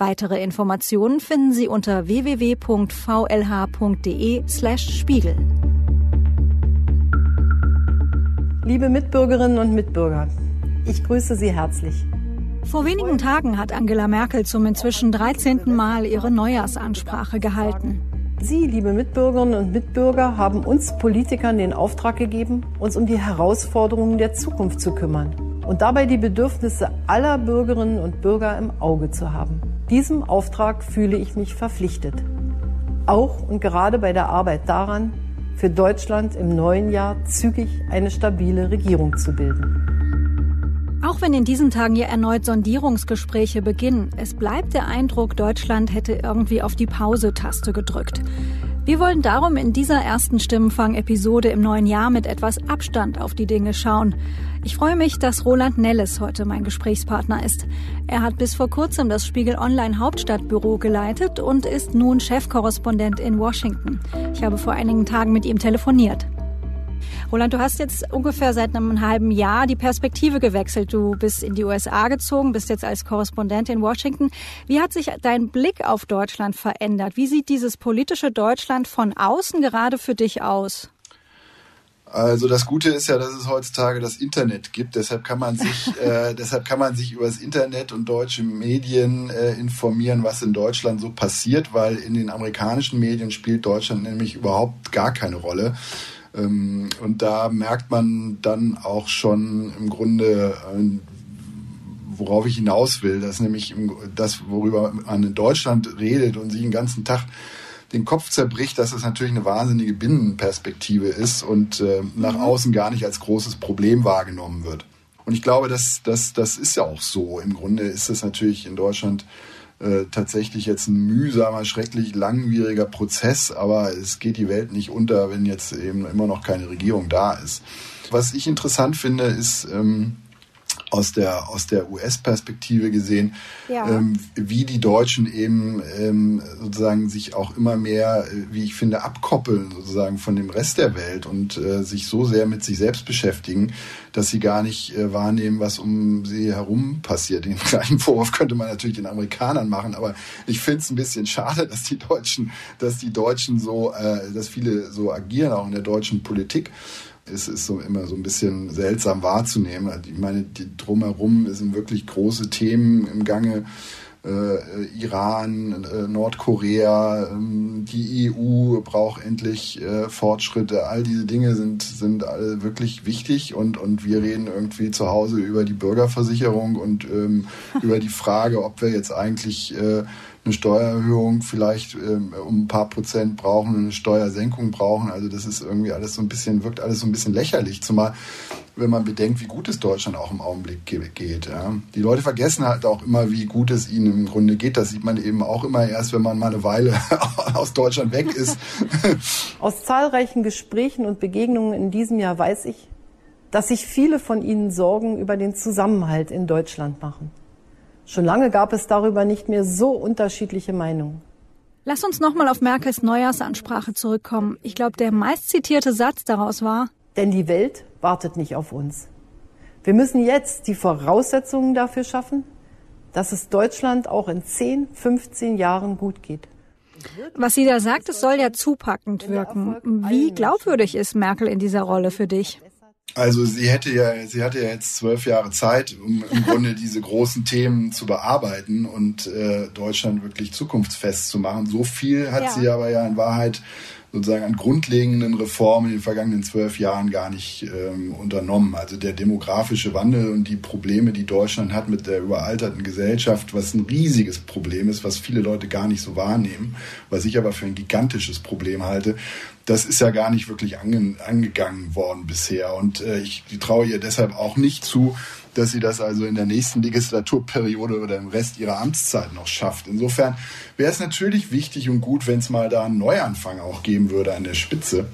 Weitere Informationen finden Sie unter www.vlh.de/spiegel. Liebe Mitbürgerinnen und Mitbürger, ich grüße Sie herzlich. Vor wenigen Tagen hat Angela Merkel zum inzwischen 13. Mal ihre Neujahrsansprache gehalten. Sie, liebe Mitbürgerinnen und Mitbürger, haben uns Politikern den Auftrag gegeben, uns um die Herausforderungen der Zukunft zu kümmern und dabei die Bedürfnisse aller Bürgerinnen und Bürger im Auge zu haben. Diesem Auftrag fühle ich mich verpflichtet. Auch und gerade bei der Arbeit daran, für Deutschland im neuen Jahr zügig eine stabile Regierung zu bilden. Auch wenn in diesen Tagen ja erneut Sondierungsgespräche beginnen, es bleibt der Eindruck, Deutschland hätte irgendwie auf die Pause-Taste gedrückt. Wir wollen darum in dieser ersten Stimmenfang-Episode im neuen Jahr mit etwas Abstand auf die Dinge schauen. Ich freue mich, dass Roland Nelles heute mein Gesprächspartner ist. Er hat bis vor kurzem das Spiegel Online Hauptstadtbüro geleitet und ist nun Chefkorrespondent in Washington. Ich habe vor einigen Tagen mit ihm telefoniert. Roland, du hast jetzt ungefähr seit einem halben Jahr die Perspektive gewechselt. Du bist in die USA gezogen, bist jetzt als Korrespondent in Washington. Wie hat sich dein Blick auf Deutschland verändert? Wie sieht dieses politische Deutschland von außen gerade für dich aus? Also das Gute ist ja, dass es heutzutage das Internet gibt. Deshalb kann man sich, äh, deshalb kann man sich über das Internet und deutsche Medien äh, informieren, was in Deutschland so passiert, weil in den amerikanischen Medien spielt Deutschland nämlich überhaupt gar keine Rolle. Ähm, und da merkt man dann auch schon im Grunde, äh, worauf ich hinaus will, dass nämlich das, worüber man in Deutschland redet und sich den ganzen Tag den Kopf zerbricht, dass es natürlich eine wahnsinnige Binnenperspektive ist und äh, nach mhm. außen gar nicht als großes Problem wahrgenommen wird. Und ich glaube, das, das, das ist ja auch so. Im Grunde ist es natürlich in Deutschland äh, tatsächlich jetzt ein mühsamer, schrecklich langwieriger Prozess, aber es geht die Welt nicht unter, wenn jetzt eben immer noch keine Regierung da ist. Was ich interessant finde, ist, ähm, aus der, aus der US-Perspektive gesehen, ja. ähm, wie die Deutschen eben ähm, sozusagen sich auch immer mehr, äh, wie ich finde, abkoppeln sozusagen von dem Rest der Welt und äh, sich so sehr mit sich selbst beschäftigen, dass sie gar nicht äh, wahrnehmen, was um sie herum passiert. Den gleichen Vorwurf könnte man natürlich den Amerikanern machen, aber ich finde es ein bisschen schade, dass die Deutschen, dass die Deutschen so, äh, dass viele so agieren, auch in der deutschen Politik ist, ist so immer so ein bisschen seltsam wahrzunehmen. Also ich meine, die, drumherum sind wirklich große Themen im Gange. Äh, Iran, äh, Nordkorea, ähm, die EU braucht endlich äh, Fortschritte. All diese Dinge sind, sind alle wirklich wichtig und, und wir reden irgendwie zu Hause über die Bürgerversicherung und ähm, über die Frage, ob wir jetzt eigentlich äh, eine Steuererhöhung vielleicht ähm, um ein paar Prozent brauchen, eine Steuersenkung brauchen. Also das ist irgendwie alles so ein bisschen, wirkt alles so ein bisschen lächerlich, zumal wenn man bedenkt, wie gut es Deutschland auch im Augenblick geht. Ja. Die Leute vergessen halt auch immer, wie gut es ihnen im Grunde geht. Das sieht man eben auch immer erst, wenn man mal eine Weile aus Deutschland weg ist. Aus zahlreichen Gesprächen und Begegnungen in diesem Jahr weiß ich, dass sich viele von Ihnen Sorgen über den Zusammenhalt in Deutschland machen. Schon lange gab es darüber nicht mehr so unterschiedliche Meinungen. Lass uns nochmal auf Merkels Neujahrsansprache zurückkommen. Ich glaube, der meistzitierte Satz daraus war, denn die Welt wartet nicht auf uns. Wir müssen jetzt die Voraussetzungen dafür schaffen, dass es Deutschland auch in 10, 15 Jahren gut geht. Was sie da sagt, es soll ja zupackend wirken. Wie glaubwürdig ist Merkel in dieser Rolle für dich? Also sie hätte ja, sie hatte ja jetzt zwölf Jahre Zeit, um im Grunde diese großen Themen zu bearbeiten und äh, Deutschland wirklich zukunftsfest zu machen. So viel hat ja. sie aber ja in Wahrheit sozusagen an grundlegenden Reformen in den vergangenen zwölf Jahren gar nicht ähm, unternommen. Also der demografische Wandel und die Probleme, die Deutschland hat mit der überalterten Gesellschaft, was ein riesiges Problem ist, was viele Leute gar nicht so wahrnehmen, was ich aber für ein gigantisches Problem halte, das ist ja gar nicht wirklich ange angegangen worden bisher. Und äh, ich traue ihr deshalb auch nicht zu, dass sie das also in der nächsten Legislaturperiode oder im Rest ihrer Amtszeit noch schafft. Insofern wäre es natürlich wichtig und gut, wenn es mal da einen Neuanfang auch geben würde an der Spitze.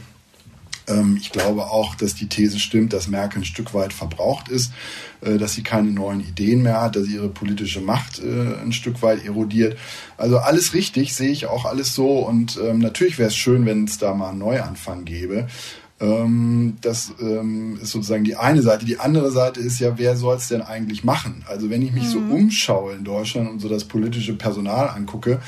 Ähm, ich glaube auch, dass die These stimmt, dass Merkel ein Stück weit verbraucht ist, äh, dass sie keine neuen Ideen mehr hat, dass ihre politische Macht äh, ein Stück weit erodiert. Also alles richtig, sehe ich auch alles so. Und ähm, natürlich wäre es schön, wenn es da mal einen Neuanfang gäbe. Ähm, das ähm, ist sozusagen die eine Seite. Die andere Seite ist ja, wer soll es denn eigentlich machen? Also wenn ich mich mhm. so umschaue in Deutschland und so das politische Personal angucke,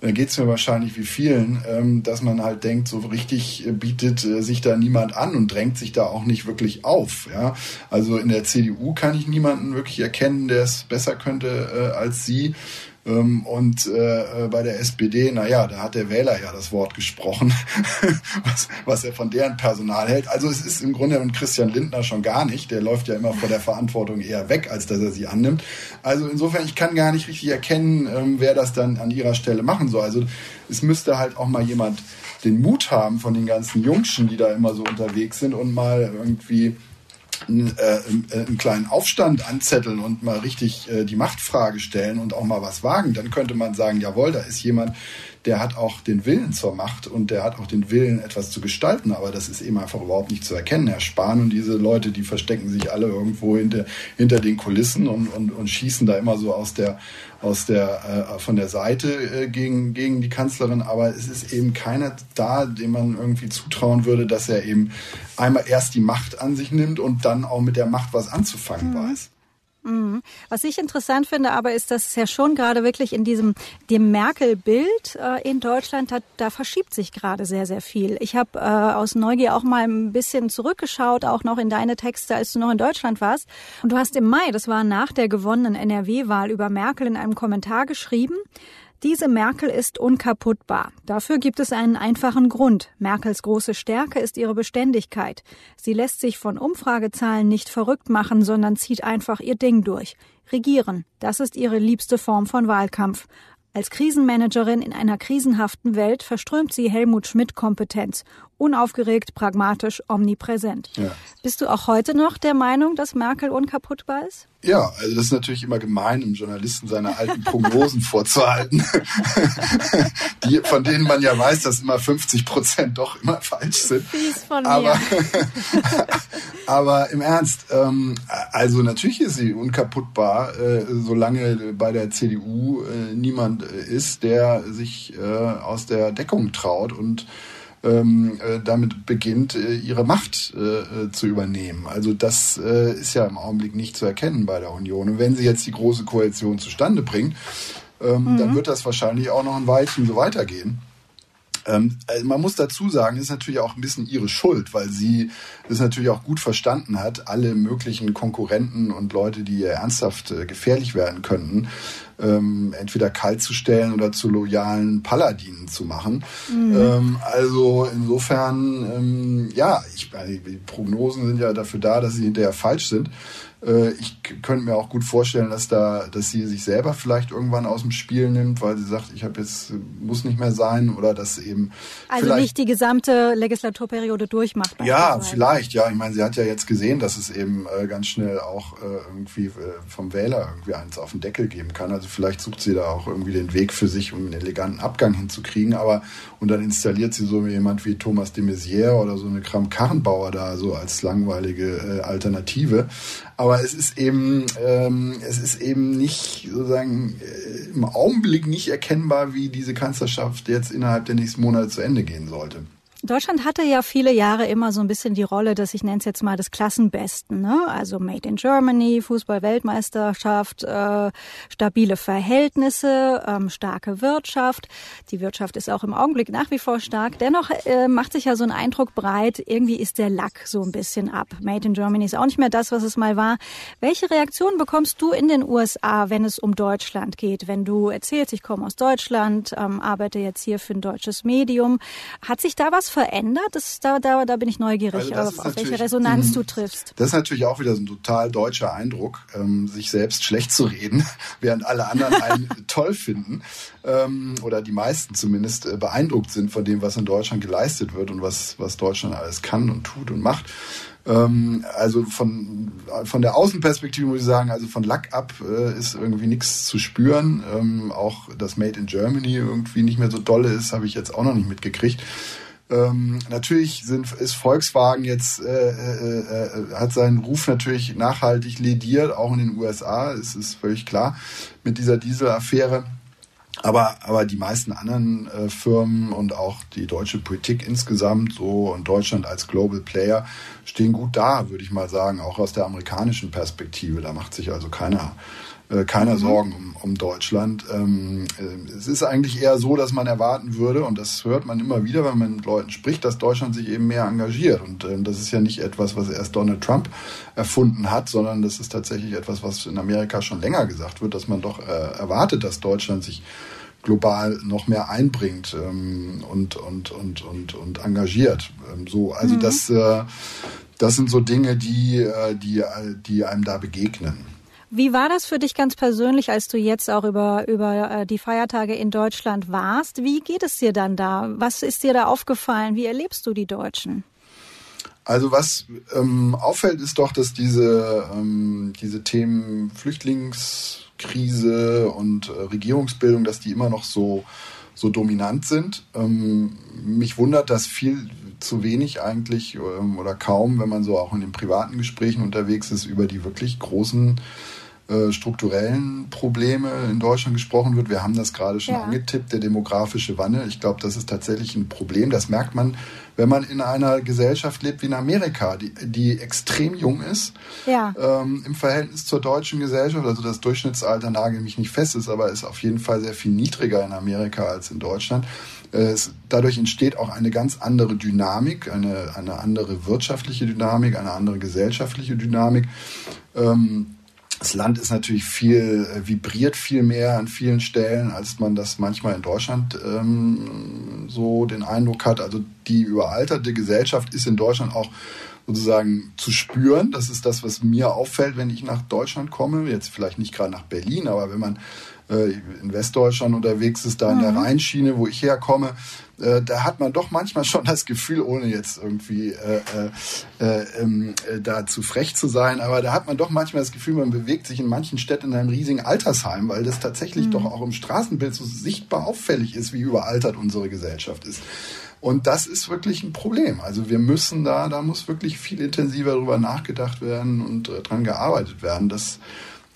dann geht es mir wahrscheinlich wie vielen, ähm, dass man halt denkt, so richtig bietet äh, sich da niemand an und drängt sich da auch nicht wirklich auf. Ja? Also in der CDU kann ich niemanden wirklich erkennen, der es besser könnte äh, als sie. Ähm, und äh, äh bei der SPD, naja, da hat der Wähler ja das Wort gesprochen, was, was er von deren Personal hält. Also es ist im Grunde und Christian Lindner schon gar nicht. Der läuft ja immer vor der Verantwortung eher weg, als dass er sie annimmt. Also insofern, ich kann gar nicht richtig erkennen, ähm, wer das dann an ihrer Stelle machen soll. Also es müsste halt auch mal jemand den Mut haben von den ganzen Jungschen, die da immer so unterwegs sind und mal irgendwie einen, äh, einen kleinen Aufstand anzetteln und mal richtig äh, die Machtfrage stellen und auch mal was wagen, dann könnte man sagen, jawohl, da ist jemand, der hat auch den Willen zur Macht und der hat auch den Willen, etwas zu gestalten, aber das ist eben einfach überhaupt nicht zu erkennen. Herr Spahn und diese Leute, die verstecken sich alle irgendwo hinter, hinter den Kulissen und, und, und schießen da immer so aus der, aus der, äh, von der Seite äh, gegen, gegen die Kanzlerin, aber es ist eben keiner da, dem man irgendwie zutrauen würde, dass er eben einmal erst die Macht an sich nimmt und dann auch mit der Macht was anzufangen mhm. weiß. Mhm. Was ich interessant finde, aber ist, dass es ja schon gerade wirklich in diesem dem Merkel-Bild äh, in Deutschland hat, da verschiebt sich gerade sehr, sehr viel. Ich habe äh, aus Neugier auch mal ein bisschen zurückgeschaut, auch noch in deine Texte, als du noch in Deutschland warst. Und du hast im Mai, das war nach der gewonnenen NRW-Wahl, über Merkel in einem Kommentar geschrieben. Diese Merkel ist unkaputtbar. Dafür gibt es einen einfachen Grund. Merkels große Stärke ist ihre Beständigkeit. Sie lässt sich von Umfragezahlen nicht verrückt machen, sondern zieht einfach ihr Ding durch. Regieren, das ist ihre liebste Form von Wahlkampf. Als Krisenmanagerin in einer krisenhaften Welt verströmt sie Helmut Schmidt Kompetenz. Unaufgeregt, pragmatisch, omnipräsent. Ja. Bist du auch heute noch der Meinung, dass Merkel unkaputtbar ist? Ja, also das ist natürlich immer gemein, einem Journalisten seine alten Prognosen vorzuhalten, die, von denen man ja weiß, dass immer 50 Prozent doch immer falsch sind. Fies von aber, mir. aber im Ernst, ähm, also natürlich ist sie unkaputtbar, äh, solange bei der CDU äh, niemand ist, der sich äh, aus der Deckung traut und ähm, äh, damit beginnt, äh, ihre Macht äh, äh, zu übernehmen. Also das äh, ist ja im Augenblick nicht zu erkennen bei der Union. Und wenn sie jetzt die große Koalition zustande bringt, ähm, mhm. dann wird das wahrscheinlich auch noch ein Weilchen so weitergehen. Ähm, also man muss dazu sagen, ist natürlich auch ein bisschen ihre Schuld, weil sie es natürlich auch gut verstanden hat, alle möglichen Konkurrenten und Leute, die ihr ernsthaft äh, gefährlich werden könnten, ähm, entweder kalt zu stellen oder zu loyalen Paladinen zu machen. Mhm. Ähm, also insofern, ähm, ja, ich, die Prognosen sind ja dafür da, dass sie hinterher falsch sind. Äh, ich könnte mir auch gut vorstellen, dass da, dass sie sich selber vielleicht irgendwann aus dem Spiel nimmt, weil sie sagt, ich habe jetzt muss nicht mehr sein oder dass eben also nicht die gesamte Legislaturperiode durchmacht. Ja, vielleicht. Ja, ich meine, sie hat ja jetzt gesehen, dass es eben äh, ganz schnell auch äh, irgendwie äh, vom Wähler irgendwie eins auf den Deckel geben kann. Also vielleicht sucht sie da auch irgendwie den Weg für sich, um einen eleganten Abgang hinzukriegen. Aber und dann installiert sie so jemand wie Thomas de Maizière oder so eine Kram-Karrenbauer da so als langweilige äh, Alternative. Aber es ist eben, ähm, es ist eben nicht sozusagen äh, im Augenblick nicht erkennbar, wie diese Kanzlerschaft jetzt innerhalb der nächsten Monate zu Ende gehen sollte. Deutschland hatte ja viele Jahre immer so ein bisschen die Rolle, dass ich nenne es jetzt mal des Klassenbesten, ne? Also Made in Germany, Fußball-Weltmeisterschaft, äh, stabile Verhältnisse, ähm, starke Wirtschaft. Die Wirtschaft ist auch im Augenblick nach wie vor stark. Dennoch äh, macht sich ja so ein Eindruck breit, irgendwie ist der Lack so ein bisschen ab. Made in Germany ist auch nicht mehr das, was es mal war. Welche Reaktion bekommst du in den USA, wenn es um Deutschland geht? Wenn du erzählst, ich komme aus Deutschland, ähm, arbeite jetzt hier für ein deutsches Medium. Hat sich da was verändert? Das, da, da, da bin ich neugierig, also auf, auf welche Resonanz du triffst. Das ist natürlich auch wieder so ein total deutscher Eindruck, ähm, sich selbst schlecht zu reden, während alle anderen einen toll finden ähm, oder die meisten zumindest äh, beeindruckt sind von dem, was in Deutschland geleistet wird und was, was Deutschland alles kann und tut und macht. Ähm, also von, von der Außenperspektive muss ich sagen, also von Lack ab äh, ist irgendwie nichts zu spüren. Ähm, auch das Made in Germany irgendwie nicht mehr so dolle ist, habe ich jetzt auch noch nicht mitgekriegt. Ähm, natürlich sind, ist Volkswagen jetzt äh, äh, äh, hat seinen Ruf natürlich nachhaltig lediert, auch in den USA. Es ist völlig klar mit dieser Dieselaffäre. Aber, aber die meisten anderen äh, Firmen und auch die deutsche Politik insgesamt so und Deutschland als Global Player stehen gut da, würde ich mal sagen, auch aus der amerikanischen Perspektive. Da macht sich also keiner äh, keiner mhm. Sorgen um, um Deutschland. Ähm, äh, es ist eigentlich eher so, dass man erwarten würde, und das hört man immer wieder, wenn man mit Leuten spricht, dass Deutschland sich eben mehr engagiert. Und ähm, das ist ja nicht etwas, was erst Donald Trump erfunden hat, sondern das ist tatsächlich etwas, was in Amerika schon länger gesagt wird, dass man doch äh, erwartet, dass Deutschland sich global noch mehr einbringt ähm, und, und, und, und, und engagiert. Ähm, so, also mhm. das, äh, das sind so Dinge, die, äh, die, die einem da begegnen. Wie war das für dich ganz persönlich, als du jetzt auch über, über äh, die Feiertage in Deutschland warst? Wie geht es dir dann da? Was ist dir da aufgefallen? Wie erlebst du die Deutschen? Also was ähm, auffällt, ist doch, dass diese, ähm, diese Themen Flüchtlingskrise und äh, Regierungsbildung, dass die immer noch so, so dominant sind. Ähm, mich wundert, dass viel zu wenig eigentlich ähm, oder kaum, wenn man so auch in den privaten Gesprächen unterwegs ist, über die wirklich großen äh, strukturellen Probleme in Deutschland gesprochen wird. Wir haben das gerade schon ja. angetippt, der demografische Wandel. Ich glaube, das ist tatsächlich ein Problem. Das merkt man, wenn man in einer Gesellschaft lebt wie in Amerika, die, die extrem jung ist ja. ähm, im Verhältnis zur deutschen Gesellschaft. Also das Durchschnittsalter nagel mich nicht fest ist, aber ist auf jeden Fall sehr viel niedriger in Amerika als in Deutschland. Äh, es, dadurch entsteht auch eine ganz andere Dynamik, eine, eine andere wirtschaftliche Dynamik, eine andere gesellschaftliche Dynamik. Ähm, das Land ist natürlich viel, äh, vibriert viel mehr an vielen Stellen, als man das manchmal in Deutschland ähm, so den Eindruck hat. Also die überalterte Gesellschaft ist in Deutschland auch sozusagen zu spüren. Das ist das, was mir auffällt, wenn ich nach Deutschland komme. Jetzt vielleicht nicht gerade nach Berlin, aber wenn man äh, in Westdeutschland unterwegs ist, da in der mhm. Rheinschiene, wo ich herkomme, äh, da hat man doch manchmal schon das Gefühl, ohne jetzt irgendwie äh, äh, äh, ähm, äh, da zu frech zu sein, aber da hat man doch manchmal das Gefühl, man bewegt sich in manchen Städten in einem riesigen Altersheim, weil das tatsächlich mhm. doch auch im Straßenbild so sichtbar auffällig ist, wie überaltert unsere Gesellschaft ist. Und das ist wirklich ein Problem. Also wir müssen da, da muss wirklich viel intensiver darüber nachgedacht werden und dran gearbeitet werden, dass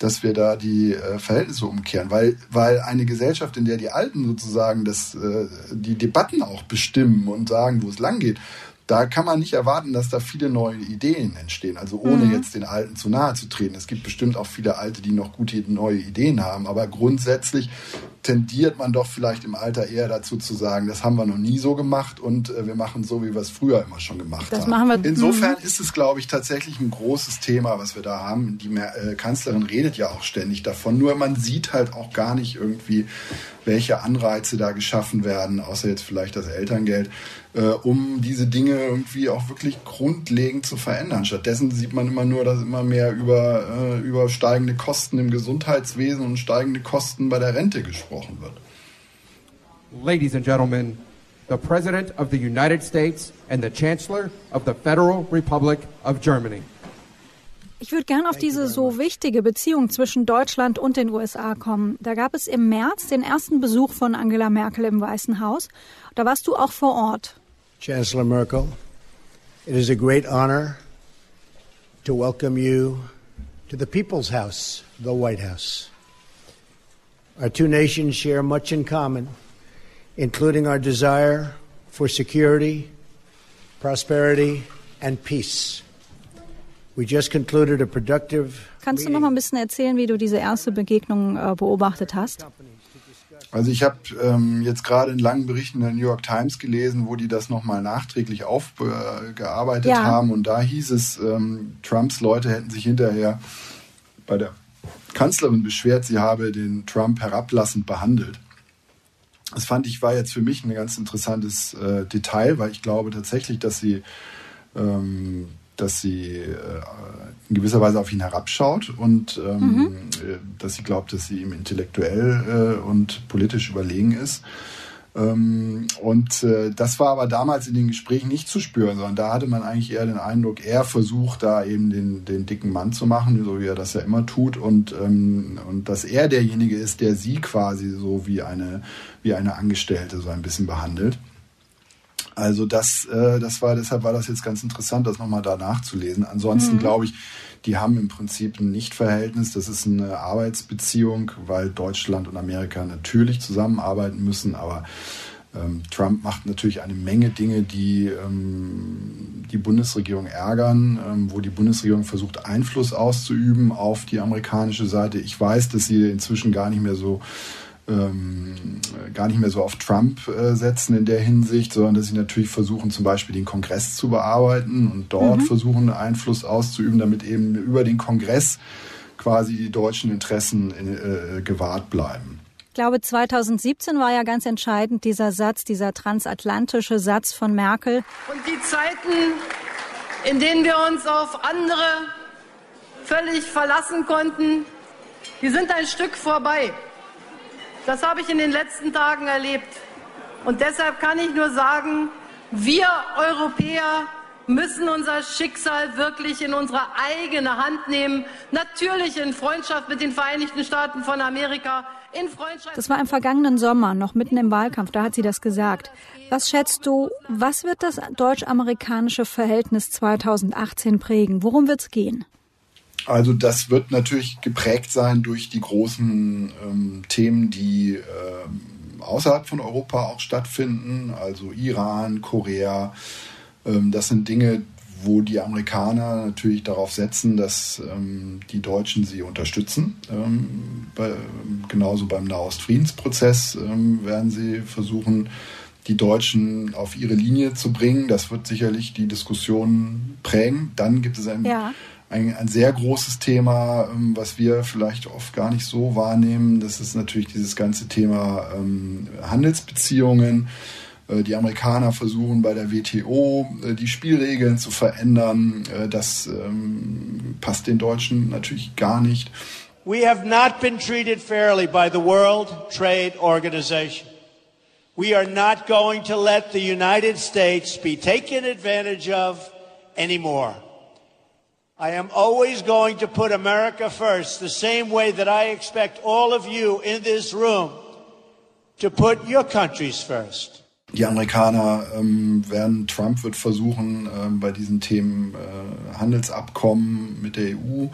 dass wir da die äh, Verhältnisse umkehren, weil, weil eine Gesellschaft, in der die Alten sozusagen das, äh, die Debatten auch bestimmen und sagen, wo es lang geht, da kann man nicht erwarten, dass da viele neue Ideen entstehen. Also ohne mhm. jetzt den Alten zu nahe zu treten. Es gibt bestimmt auch viele Alte, die noch gute neue Ideen haben. Aber grundsätzlich tendiert man doch vielleicht im Alter eher dazu zu sagen, das haben wir noch nie so gemacht und äh, wir machen so, wie wir es früher immer schon gemacht das haben. Machen wir, Insofern mhm. ist es, glaube ich, tatsächlich ein großes Thema, was wir da haben. Die äh, Kanzlerin redet ja auch ständig davon. Nur man sieht halt auch gar nicht irgendwie, welche Anreize da geschaffen werden, außer jetzt vielleicht das Elterngeld, äh, um diese Dinge irgendwie auch wirklich grundlegend zu verändern. Stattdessen sieht man immer nur, dass immer mehr über, äh, über steigende Kosten im Gesundheitswesen und steigende Kosten bei der Rente gesprochen wird. Ladies and gentlemen, the President of the United States and the Chancellor of the Federal Republic of Germany. Ich würde gerne auf diese so wichtige Beziehung zwischen Deutschland und den USA kommen. Da gab es im März den ersten Besuch von Angela Merkel im Weißen Haus. Da warst du auch vor Ort. Chancellor Merkel, it is a great honor to welcome you to the People's House, the White House. Our two nations share much in common, including our desire for security, prosperity, and peace. We just concluded a productive Kannst du noch mal ein bisschen erzählen, wie du diese erste Begegnung äh, beobachtet hast? Also ich habe ähm, jetzt gerade in langen Berichten der New York Times gelesen, wo die das nochmal nachträglich aufgearbeitet ja. haben. Und da hieß es, ähm, Trumps Leute hätten sich hinterher bei der Kanzlerin beschwert, sie habe den Trump herablassend behandelt. Das fand ich war jetzt für mich ein ganz interessantes äh, Detail, weil ich glaube tatsächlich, dass sie ähm, dass sie äh, in gewisser Weise auf ihn herabschaut und ähm, mhm. Äh, dass sie glaubt, dass sie ihm intellektuell äh, und politisch überlegen ist. Ähm, und äh, das war aber damals in den Gesprächen nicht zu spüren, sondern da hatte man eigentlich eher den Eindruck, er versucht da eben den, den dicken Mann zu machen, so wie er das ja immer tut, und, ähm, und dass er derjenige ist, der sie quasi so wie eine, wie eine Angestellte so ein bisschen behandelt. Also das, äh, das war, deshalb war das jetzt ganz interessant, das nochmal da nachzulesen. Ansonsten mhm. glaube ich, die haben im Prinzip ein Nichtverhältnis. Das ist eine Arbeitsbeziehung, weil Deutschland und Amerika natürlich zusammenarbeiten müssen, aber ähm, Trump macht natürlich eine Menge Dinge, die ähm, die Bundesregierung ärgern, ähm, wo die Bundesregierung versucht, Einfluss auszuüben auf die amerikanische Seite. Ich weiß, dass sie inzwischen gar nicht mehr so ähm, gar nicht mehr so auf Trump äh, setzen in der Hinsicht, sondern dass sie natürlich versuchen, zum Beispiel den Kongress zu bearbeiten und dort mhm. versuchen, Einfluss auszuüben, damit eben über den Kongress quasi die deutschen Interessen äh, gewahrt bleiben. Ich glaube, 2017 war ja ganz entscheidend dieser Satz, dieser transatlantische Satz von Merkel. Und die Zeiten, in denen wir uns auf andere völlig verlassen konnten, die sind ein Stück vorbei. Das habe ich in den letzten Tagen erlebt. Und deshalb kann ich nur sagen, wir Europäer müssen unser Schicksal wirklich in unsere eigene Hand nehmen. Natürlich in Freundschaft mit den Vereinigten Staaten von Amerika. In Freundschaft das war im vergangenen Sommer, noch mitten im Wahlkampf, da hat sie das gesagt. Was schätzt du, was wird das deutsch-amerikanische Verhältnis 2018 prägen? Worum wird es gehen? Also das wird natürlich geprägt sein durch die großen ähm, Themen, die ähm, außerhalb von Europa auch stattfinden, also Iran, Korea. Ähm, das sind Dinge, wo die Amerikaner natürlich darauf setzen, dass ähm, die Deutschen sie unterstützen. Ähm, bei, genauso beim Nahostfriedensprozess ähm, werden sie versuchen, die Deutschen auf ihre Linie zu bringen. Das wird sicherlich die Diskussion prägen. Dann gibt es ein ja ein, ein sehr großes Thema, ähm, was wir vielleicht oft gar nicht so wahrnehmen. Das ist natürlich dieses ganze Thema ähm, Handelsbeziehungen. Äh, die Amerikaner versuchen bei der WTO äh, die Spielregeln zu verändern. Äh, das ähm, passt den Deutschen natürlich gar nicht. We have not been treated fairly by the World Trade Organization. We are not going to let the United States be taken advantage of anymore. I am always going to put America first, the same way that I expect all of you in this room to put your countries first. Die Amerikaner ähm, werden, Trump wird versuchen, ähm, bei diesen Themen äh, Handelsabkommen mit der EU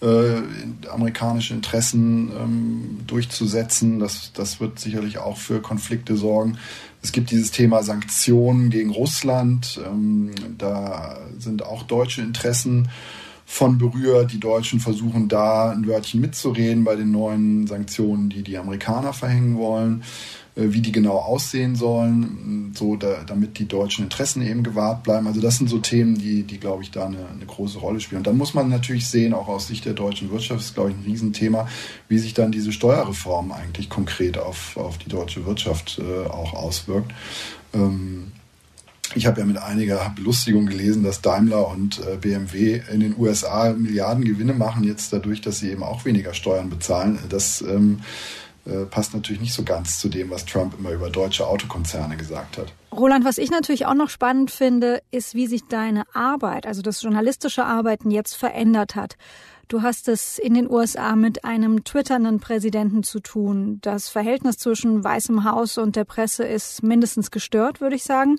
äh, amerikanische Interessen ähm, durchzusetzen. Das, das wird sicherlich auch für Konflikte sorgen. Es gibt dieses Thema Sanktionen gegen Russland. Ähm, da sind auch deutsche Interessen von berührt. Die Deutschen versuchen da ein Wörtchen mitzureden bei den neuen Sanktionen, die die Amerikaner verhängen wollen, äh, wie die genau aussehen sollen, so da, damit die deutschen Interessen eben gewahrt bleiben. Also das sind so Themen, die, die glaube ich, da eine, eine große Rolle spielen. Und dann muss man natürlich sehen, auch aus Sicht der deutschen Wirtschaft, ist, glaube ich, ein Riesenthema, wie sich dann diese Steuerreform eigentlich konkret auf, auf die deutsche Wirtschaft äh, auch auswirkt. Ähm, ich habe ja mit einiger Belustigung gelesen, dass Daimler und äh, BMW in den USA Milliarden Gewinne machen, jetzt dadurch, dass sie eben auch weniger Steuern bezahlen. Das ähm, äh, passt natürlich nicht so ganz zu dem, was Trump immer über deutsche Autokonzerne gesagt hat. Roland, was ich natürlich auch noch spannend finde, ist, wie sich deine Arbeit, also das journalistische Arbeiten jetzt verändert hat. Du hast es in den USA mit einem twitternden Präsidenten zu tun. Das Verhältnis zwischen Weißem Haus und der Presse ist mindestens gestört, würde ich sagen.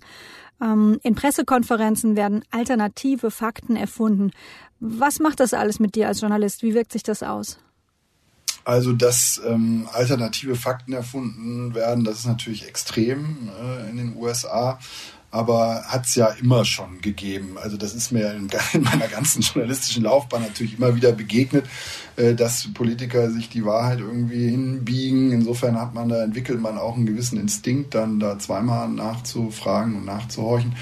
Ähm, in Pressekonferenzen werden alternative Fakten erfunden. Was macht das alles mit dir als Journalist? Wie wirkt sich das aus? Also, dass ähm, alternative Fakten erfunden werden, das ist natürlich extrem äh, in den USA aber hat es ja immer schon gegeben. Also das ist mir in, in, meiner ganzen journalistischen Laufbahn natürlich immer wieder begegnet, äh, dass Politiker sich die Wahrheit irgendwie hinbiegen. Insofern hat man da entwickelt man auch einen gewissen Instinkt, dann da zweimal nachzufragen und nachzuhorchen.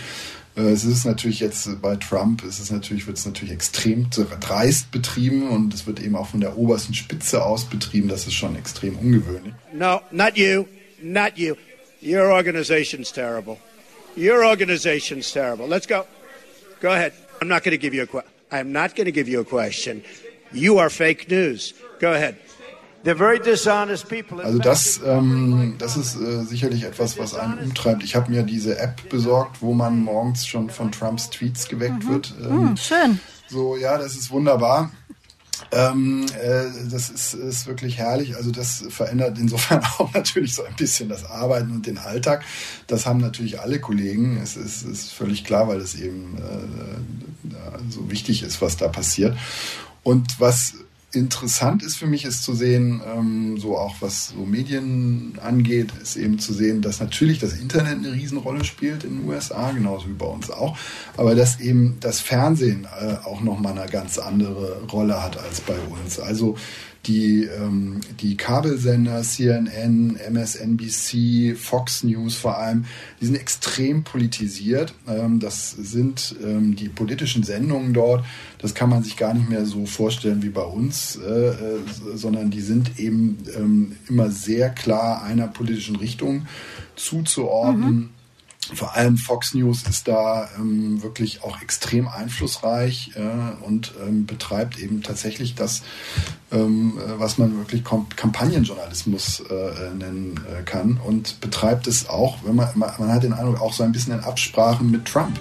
Äh, es ist natürlich jetzt bei Trump, es ist natürlich, wird es natürlich extrem dreist betrieben und es wird eben auch von der obersten Spitze aus betrieben. Das ist schon extrem ungewöhnlich. No, not you, not you. Your organization's terrible. Your organization's terrible. Let's go. Go ahead. I'm not going to give you a question. I'm not going to give you a question. You are fake news. Go ahead. Also das, ähm, das ist äh, sicherlich etwas, was einen umtreibt. Ich habe mir diese App besorgt, wo man morgens schon von Trumps Tweets geweckt mhm. wird. Ähm, mhm, schön. So, ja, das ist wunderbar. Ähm, äh, das ist, ist wirklich herrlich. Also das verändert insofern auch natürlich so ein bisschen das Arbeiten und den Alltag. Das haben natürlich alle Kollegen. Es ist, ist völlig klar, weil es eben äh, so wichtig ist, was da passiert. Und was interessant ist für mich, ist zu sehen, ähm, so auch was so Medien angeht, ist eben zu sehen, dass natürlich das Internet eine Riesenrolle spielt in den USA, genauso wie bei uns auch, aber dass eben das Fernsehen äh, auch nochmal eine ganz andere Rolle hat als bei uns. Also die, ähm, die Kabelsender, CNN, MSNBC, Fox News vor allem, die sind extrem politisiert. Ähm, das sind ähm, die politischen Sendungen dort. Das kann man sich gar nicht mehr so vorstellen wie bei uns, äh, äh, sondern die sind eben ähm, immer sehr klar einer politischen Richtung zuzuordnen. Mhm. Vor allem Fox News ist da ähm, wirklich auch extrem einflussreich äh, und ähm, betreibt eben tatsächlich das, ähm, äh, was man wirklich Kampagnenjournalismus äh, nennen äh, kann und betreibt es auch, wenn man, man hat den Eindruck, auch so ein bisschen in Absprachen mit Trump.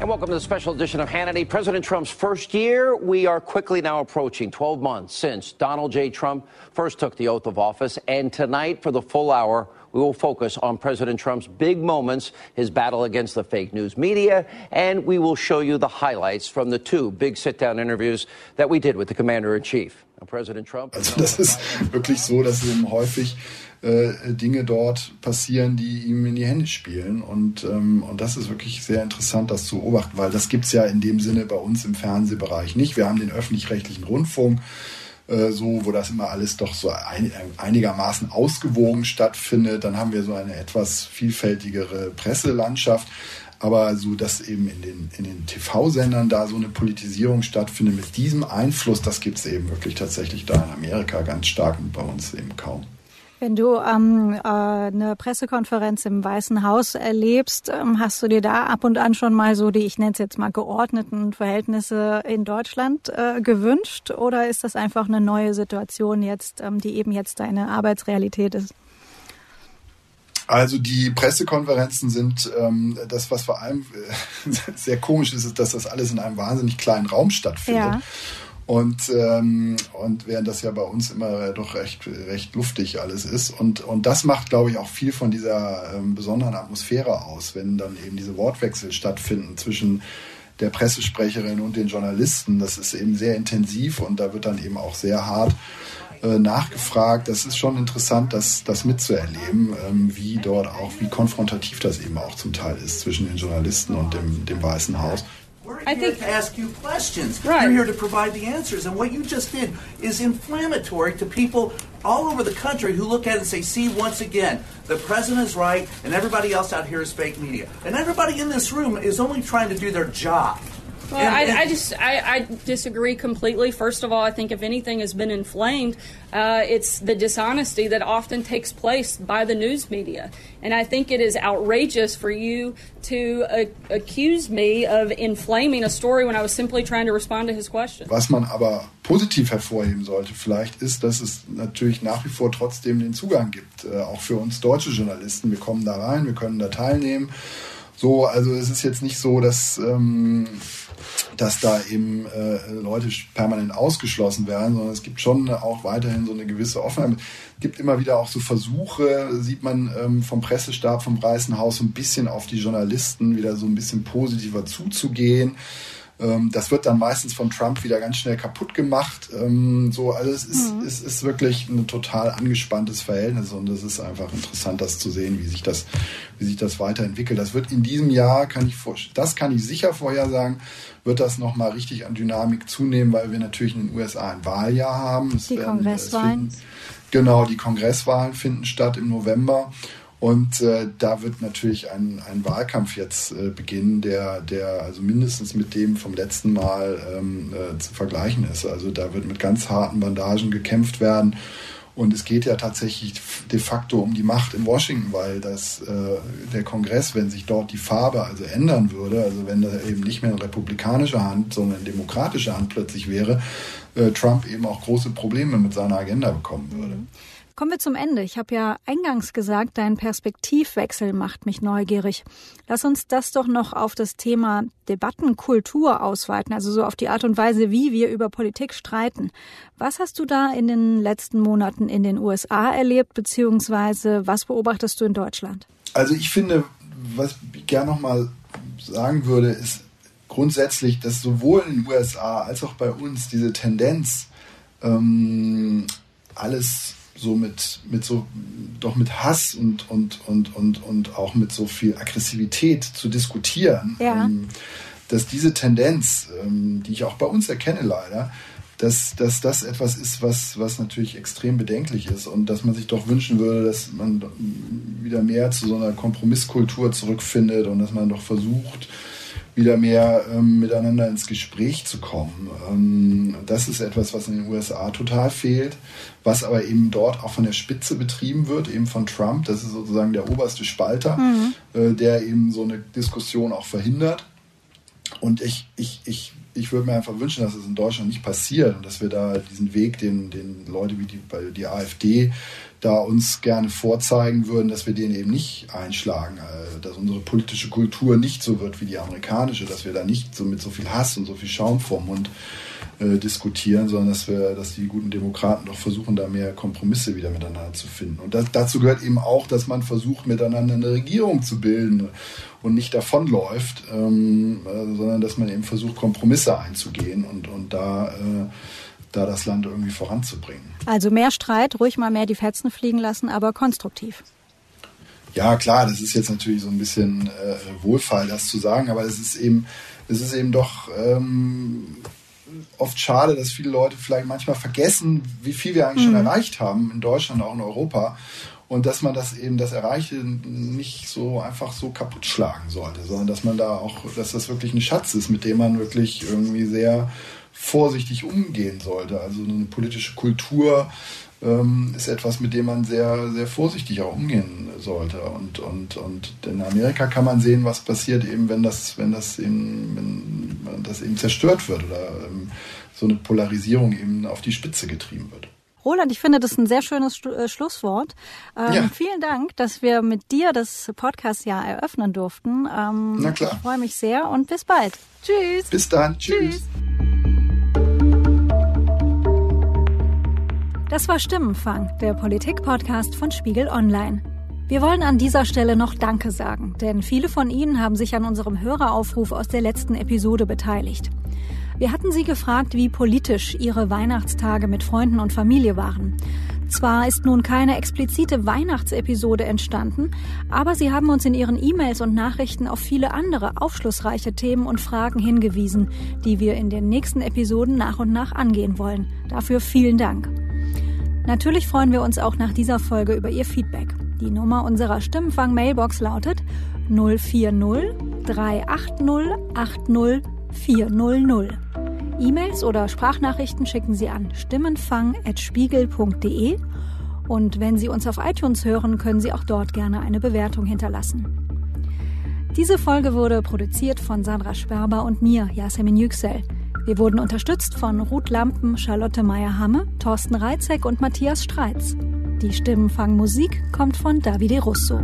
And welcome to the special edition of Hannity. President Trump's first year. We are quickly now approaching 12 months since Donald J. Trump first took the oath of office. And tonight, for the full hour, we will focus on President Trump's big moments, his battle against the fake news media, and we will show you the highlights from the two big sit down interviews that we did with the commander in chief. President Trump. Also, das ist wirklich so, dass ihm häufig äh, Dinge dort passieren, die ihm in die Hände spielen. Und, ähm, und das ist wirklich sehr interessant, das zu beobachten, weil das gibt es ja in dem Sinne bei uns im Fernsehbereich nicht. Wir haben den öffentlich-rechtlichen Rundfunk, äh, so, wo das immer alles doch so ein, einigermaßen ausgewogen stattfindet. Dann haben wir so eine etwas vielfältigere Presselandschaft. Aber so, dass eben in den, in den TV-Sendern da so eine Politisierung stattfindet mit diesem Einfluss, das gibt es eben wirklich tatsächlich da in Amerika ganz stark und bei uns eben kaum. Wenn du ähm, äh, eine Pressekonferenz im Weißen Haus erlebst, ähm, hast du dir da ab und an schon mal so die, ich nenne es jetzt mal geordneten Verhältnisse in Deutschland äh, gewünscht? Oder ist das einfach eine neue Situation jetzt, ähm, die eben jetzt deine Arbeitsrealität ist? Also die Pressekonferenzen sind ähm, das, was vor allem äh, sehr komisch ist, ist, dass das alles in einem wahnsinnig kleinen Raum stattfindet. Ja. Und, ähm, und während das ja bei uns immer doch recht, recht luftig alles ist. Und, und das macht, glaube ich, auch viel von dieser ähm, besonderen Atmosphäre aus, wenn dann eben diese Wortwechsel stattfinden zwischen der Pressesprecherin und den Journalisten. Das ist eben sehr intensiv und da wird dann eben auch sehr hart äh, nachgefragt. Das ist schon interessant, das, das mitzuerleben, ähm, wie dort auch, wie konfrontativ das eben auch zum Teil ist zwischen den Journalisten und dem, dem Weißen Haus. We're I here think, to ask you questions. Right. You're here to provide the answers. And what you just did is inflammatory to people all over the country who look at it and say, see, once again, the president is right and everybody else out here is fake media. And everybody in this room is only trying to do their job. Well, and, and I, I, just I, I, disagree completely. First of all, I think if anything has been inflamed, uh, it's the dishonesty that often takes place by the news media, and I think it is outrageous for you to uh, accuse me of inflaming a story when I was simply trying to respond to his question. Was man aber positiv hervorheben sollte, vielleicht ist, dass es natürlich nach wie vor trotzdem den Zugang gibt, äh, auch für uns deutsche Journalisten. Wir kommen da rein, wir können da teilnehmen. So, also es ist jetzt nicht so, dass ähm, dass da eben äh, Leute permanent ausgeschlossen werden, sondern es gibt schon auch weiterhin so eine gewisse Offenheit. Es gibt immer wieder auch so Versuche, sieht man ähm, vom Pressestab, vom Weißen Haus so ein bisschen auf die Journalisten wieder so ein bisschen positiver zuzugehen. Ähm, das wird dann meistens von Trump wieder ganz schnell kaputt gemacht. Ähm, so, also es ist, mhm. es ist wirklich ein total angespanntes Verhältnis und es ist einfach interessant, das zu sehen, wie sich das, wie sich das weiterentwickelt. Das wird in diesem Jahr, kann ich vor, das kann ich sicher vorhersagen, wird das nochmal richtig an Dynamik zunehmen, weil wir natürlich in den USA ein Wahljahr haben. Es die werden, Kongresswahlen. Finden, genau, die Kongresswahlen finden statt im November. Und äh, da wird natürlich ein, ein Wahlkampf jetzt äh, beginnen, der, der also mindestens mit dem vom letzten Mal ähm, äh, zu vergleichen ist. Also da wird mit ganz harten Bandagen gekämpft werden. Und es geht ja tatsächlich de facto um die Macht in Washington, weil das, äh, der Kongress, wenn sich dort die Farbe also ändern würde, also wenn da eben nicht mehr eine republikanische Hand, sondern eine demokratische Hand plötzlich wäre, äh, Trump eben auch große Probleme mit seiner Agenda bekommen würde. Kommen wir zum Ende. Ich habe ja eingangs gesagt, dein Perspektivwechsel macht mich neugierig. Lass uns das doch noch auf das Thema Debattenkultur ausweiten, also so auf die Art und Weise, wie wir über Politik streiten. Was hast du da in den letzten Monaten in den USA erlebt, beziehungsweise was beobachtest du in Deutschland? Also ich finde, was ich gerne noch mal sagen würde, ist grundsätzlich, dass sowohl in den USA als auch bei uns diese Tendenz, ähm, alles so mit, mit so, doch mit Hass und, und, und, und, und auch mit so viel Aggressivität zu diskutieren, ja. ähm, dass diese Tendenz, ähm, die ich auch bei uns erkenne leider, dass, dass das etwas ist, was, was natürlich extrem bedenklich ist und dass man sich doch wünschen würde, dass man wieder mehr zu so einer Kompromisskultur zurückfindet und dass man doch versucht, wieder mehr ähm, miteinander ins Gespräch zu kommen. Ähm, das ist etwas, was in den USA total fehlt, was aber eben dort auch von der Spitze betrieben wird, eben von Trump. Das ist sozusagen der oberste Spalter, mhm. äh, der eben so eine Diskussion auch verhindert. Und ich, ich, ich, ich würde mir einfach wünschen, dass es in Deutschland nicht passiert und dass wir da diesen Weg, den, den Leute wie die, die AfD da uns gerne vorzeigen würden, dass wir den eben nicht einschlagen, äh, dass unsere politische Kultur nicht so wird wie die amerikanische, dass wir da nicht so mit so viel Hass und so viel Schaum vorm Mund äh, diskutieren, sondern dass wir, dass die guten Demokraten doch versuchen, da mehr Kompromisse wieder miteinander zu finden. Und das, dazu gehört eben auch, dass man versucht, miteinander eine Regierung zu bilden und nicht davonläuft, ähm, äh, sondern dass man eben versucht, Kompromisse einzugehen und, und da äh, da das Land irgendwie voranzubringen. Also mehr Streit, ruhig mal mehr die Fetzen fliegen lassen, aber konstruktiv. Ja, klar, das ist jetzt natürlich so ein bisschen äh, Wohlfall, das zu sagen, aber es ist eben, es ist eben doch ähm, oft schade, dass viele Leute vielleicht manchmal vergessen, wie viel wir eigentlich mhm. schon erreicht haben in Deutschland, auch in Europa. Und dass man das eben, das Erreichte nicht so einfach so kaputt schlagen sollte, sondern dass man da auch, dass das wirklich ein Schatz ist, mit dem man wirklich irgendwie sehr vorsichtig umgehen sollte. Also eine politische Kultur ähm, ist etwas, mit dem man sehr, sehr vorsichtig auch umgehen sollte. Und, und, und in Amerika kann man sehen, was passiert eben, wenn das, wenn das eben, wenn das eben zerstört wird oder ähm, so eine Polarisierung eben auf die Spitze getrieben wird. Roland, ich finde das ein sehr schönes äh, Schlusswort. Ähm, ja. Vielen Dank, dass wir mit dir das Podcast-Jahr eröffnen durften. Ähm, Na klar. Ich freue mich sehr und bis bald. Tschüss. Bis dann. Tschüss. Tschüss. Das war Stimmenfang, der Politik-Podcast von Spiegel Online. Wir wollen an dieser Stelle noch Danke sagen, denn viele von Ihnen haben sich an unserem Höreraufruf aus der letzten Episode beteiligt. Wir hatten Sie gefragt, wie politisch Ihre Weihnachtstage mit Freunden und Familie waren. Zwar ist nun keine explizite Weihnachtsepisode entstanden, aber Sie haben uns in Ihren E-Mails und Nachrichten auf viele andere aufschlussreiche Themen und Fragen hingewiesen, die wir in den nächsten Episoden nach und nach angehen wollen. Dafür vielen Dank. Natürlich freuen wir uns auch nach dieser Folge über Ihr Feedback. Die Nummer unserer Stimmenfang-Mailbox lautet 040 380 80 400. E-Mails oder Sprachnachrichten schicken Sie an stimmenfang.spiegel.de und wenn Sie uns auf iTunes hören, können Sie auch dort gerne eine Bewertung hinterlassen. Diese Folge wurde produziert von Sandra Sperber und mir, Yasemin Yüksel. Wir wurden unterstützt von Ruth Lampen, Charlotte Meyer-Hamme, Thorsten Reitzek und Matthias Streitz. Die Stimmenfangmusik kommt von Davide Russo.